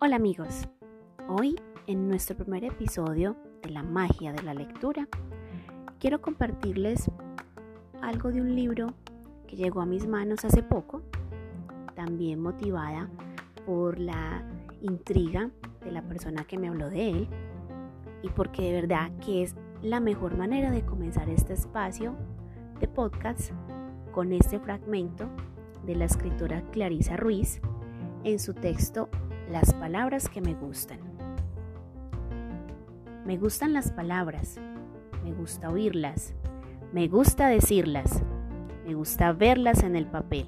Hola amigos, hoy en nuestro primer episodio de la magia de la lectura quiero compartirles algo de un libro que llegó a mis manos hace poco, también motivada por la intriga de la persona que me habló de él y porque de verdad que es la mejor manera de comenzar este espacio de podcast con este fragmento de la escritora Clarisa Ruiz en su texto Las palabras que me gustan. Me gustan las palabras, me gusta oírlas, me gusta decirlas, me gusta verlas en el papel,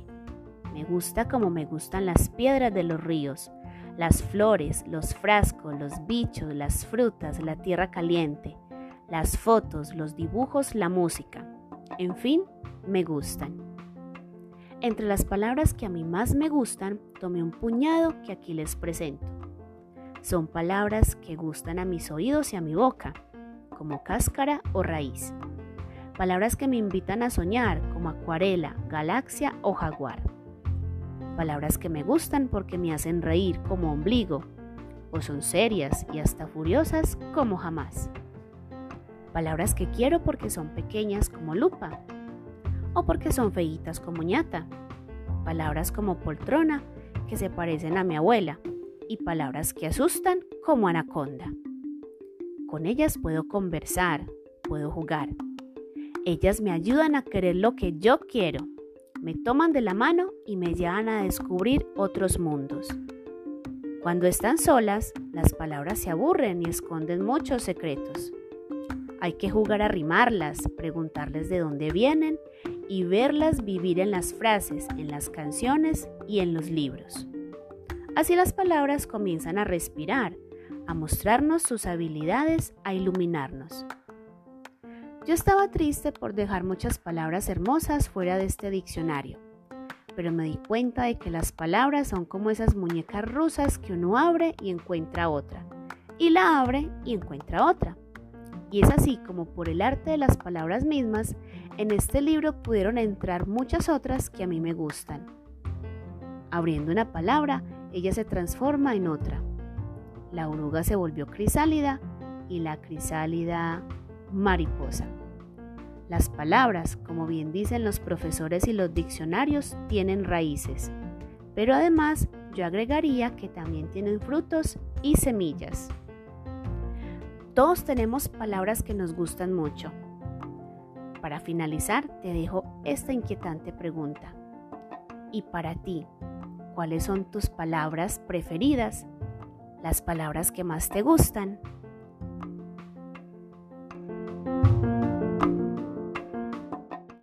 me gusta como me gustan las piedras de los ríos, las flores, los frascos, los bichos, las frutas, la tierra caliente, las fotos, los dibujos, la música. En fin, me gustan. Entre las palabras que a mí más me gustan, tomé un puñado que aquí les presento. Son palabras que gustan a mis oídos y a mi boca, como cáscara o raíz. Palabras que me invitan a soñar, como acuarela, galaxia o jaguar. Palabras que me gustan porque me hacen reír, como ombligo, o son serias y hasta furiosas, como jamás. Palabras que quiero porque son pequeñas, como lupa, o porque son feitas como ñata. Palabras como poltrona, que se parecen a mi abuela, y palabras que asustan como anaconda. Con ellas puedo conversar, puedo jugar. Ellas me ayudan a querer lo que yo quiero, me toman de la mano y me llevan a descubrir otros mundos. Cuando están solas, las palabras se aburren y esconden muchos secretos. Hay que jugar a rimarlas, preguntarles de dónde vienen y verlas vivir en las frases, en las canciones y en los libros. Así las palabras comienzan a respirar, a mostrarnos sus habilidades, a iluminarnos. Yo estaba triste por dejar muchas palabras hermosas fuera de este diccionario, pero me di cuenta de que las palabras son como esas muñecas rusas que uno abre y encuentra otra, y la abre y encuentra otra. Y es así como por el arte de las palabras mismas, en este libro pudieron entrar muchas otras que a mí me gustan. Abriendo una palabra, ella se transforma en otra. La oruga se volvió crisálida y la crisálida mariposa. Las palabras, como bien dicen los profesores y los diccionarios, tienen raíces, pero además yo agregaría que también tienen frutos y semillas. Todos tenemos palabras que nos gustan mucho. Para finalizar, te dejo esta inquietante pregunta. ¿Y para ti, cuáles son tus palabras preferidas? Las palabras que más te gustan.